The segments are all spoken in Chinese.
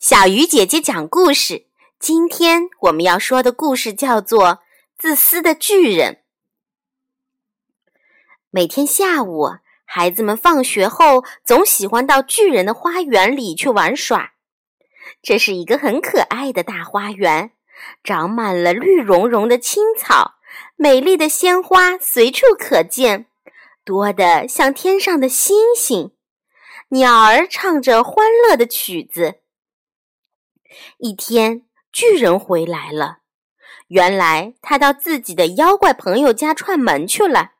小鱼姐姐讲故事。今天我们要说的故事叫做《自私的巨人》。每天下午，孩子们放学后总喜欢到巨人的花园里去玩耍。这是一个很可爱的大花园，长满了绿茸茸的青草，美丽的鲜花随处可见，多得像天上的星星。鸟儿唱着欢乐的曲子。一天，巨人回来了。原来他到自己的妖怪朋友家串门去了，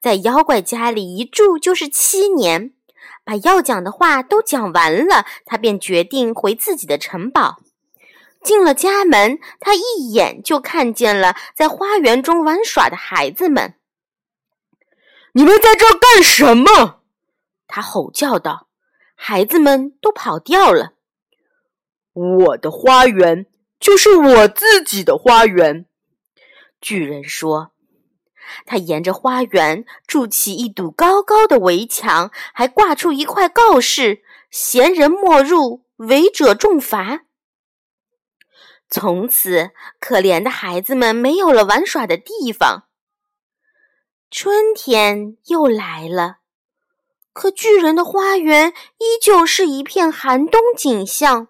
在妖怪家里一住就是七年，把要讲的话都讲完了，他便决定回自己的城堡。进了家门，他一眼就看见了在花园中玩耍的孩子们。“你们在这干什么？”他吼叫道。孩子们都跑掉了。我的花园就是我自己的花园，巨人说。他沿着花园筑起一堵高高的围墙，还挂出一块告示：“闲人莫入，违者重罚。”从此，可怜的孩子们没有了玩耍的地方。春天又来了，可巨人的花园依旧是一片寒冬景象。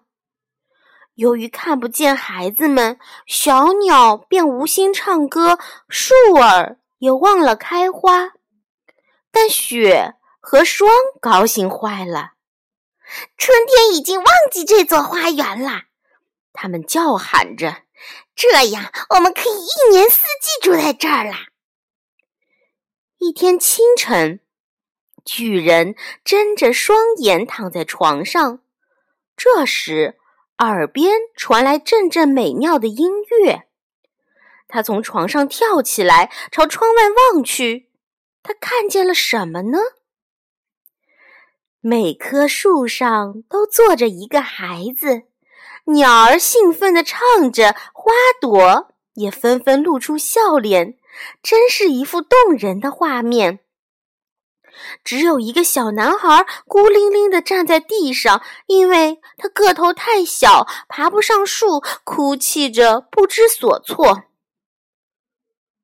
由于看不见孩子们，小鸟便无心唱歌，树儿也忘了开花。但雪和霜高兴坏了，春天已经忘记这座花园了。他们叫喊着：“这样，我们可以一年四季住在这儿啦。”一天清晨，巨人睁着双眼躺在床上，这时。耳边传来阵阵美妙的音乐，他从床上跳起来，朝窗外望去。他看见了什么呢？每棵树上都坐着一个孩子，鸟儿兴奋地唱着，花朵也纷纷露出笑脸，真是一幅动人的画面。只有一个小男孩孤零零地站在地上，因为他个头太小，爬不上树，哭泣着不知所措。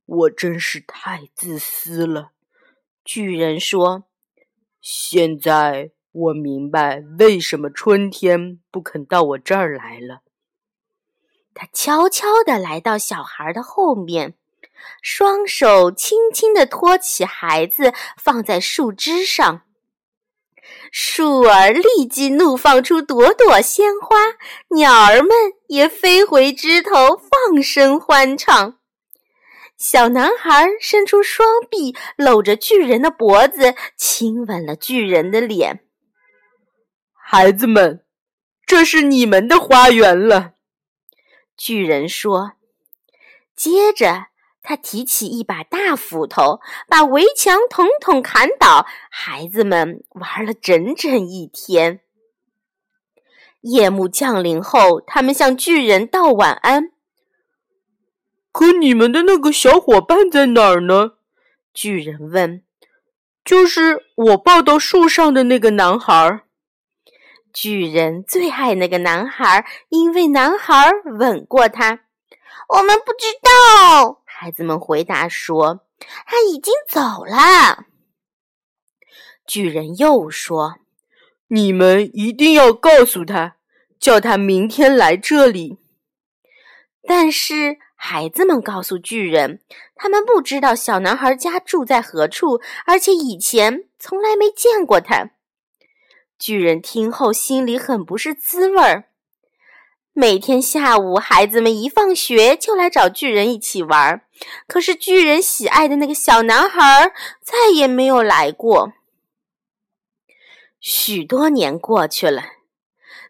我真是太自私了，巨人说。现在我明白为什么春天不肯到我这儿来了。他悄悄地来到小孩的后面。双手轻轻地托起孩子，放在树枝上。树儿立即怒放出朵朵鲜花，鸟儿们也飞回枝头，放声欢唱。小男孩伸出双臂，搂着巨人的脖子，亲吻了巨人的脸。孩子们，这是你们的花园了，巨人说。接着。他提起一把大斧头，把围墙统统砍倒。孩子们玩了整整一天。夜幕降临后，他们向巨人道晚安。可你们的那个小伙伴在哪儿呢？巨人问。就是我抱到树上的那个男孩。巨人最爱那个男孩，因为男孩吻过他。我们不知道。孩子们回答说：“他已经走了。”巨人又说：“你们一定要告诉他，叫他明天来这里。”但是孩子们告诉巨人，他们不知道小男孩家住在何处，而且以前从来没见过他。巨人听后心里很不是滋味儿。每天下午，孩子们一放学就来找巨人一起玩。可是巨人喜爱的那个小男孩再也没有来过。许多年过去了，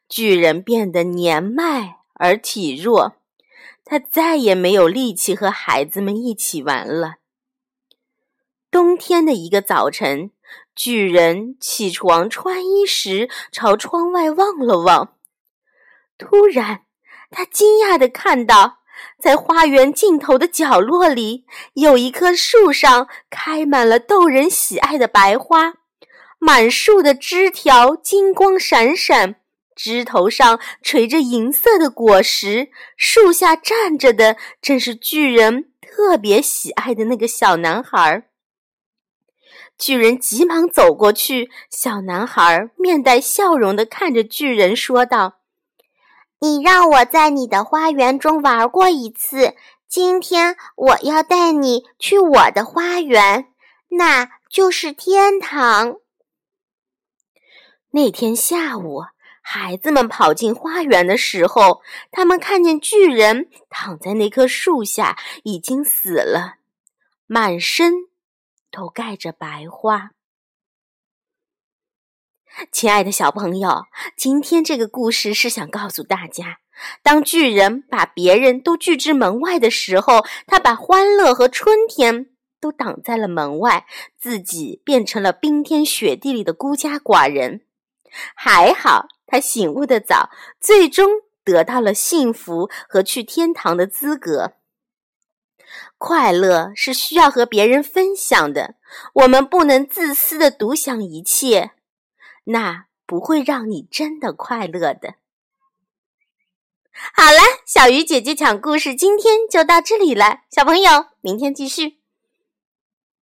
巨人变得年迈而体弱，他再也没有力气和孩子们一起玩了。冬天的一个早晨，巨人起床穿衣时，朝窗外望了望。突然，他惊讶地看到，在花园尽头的角落里，有一棵树上开满了逗人喜爱的白花，满树的枝条金光闪闪，枝头上垂着银色的果实，树下站着的正是巨人特别喜爱的那个小男孩。巨人急忙走过去，小男孩面带笑容地看着巨人，说道：“你让我在你的花园中玩过一次，今天我要带你去我的花园，那就是天堂。”那天下午，孩子们跑进花园的时候，他们看见巨人躺在那棵树下，已经死了，满身。都盖着白花。亲爱的小朋友，今天这个故事是想告诉大家：当巨人把别人都拒之门外的时候，他把欢乐和春天都挡在了门外，自己变成了冰天雪地里的孤家寡人。还好他醒悟的早，最终得到了幸福和去天堂的资格。快乐是需要和别人分享的，我们不能自私的独享一切，那不会让你真的快乐的。好了，小鱼姐姐讲故事今天就到这里了，小朋友，明天继续。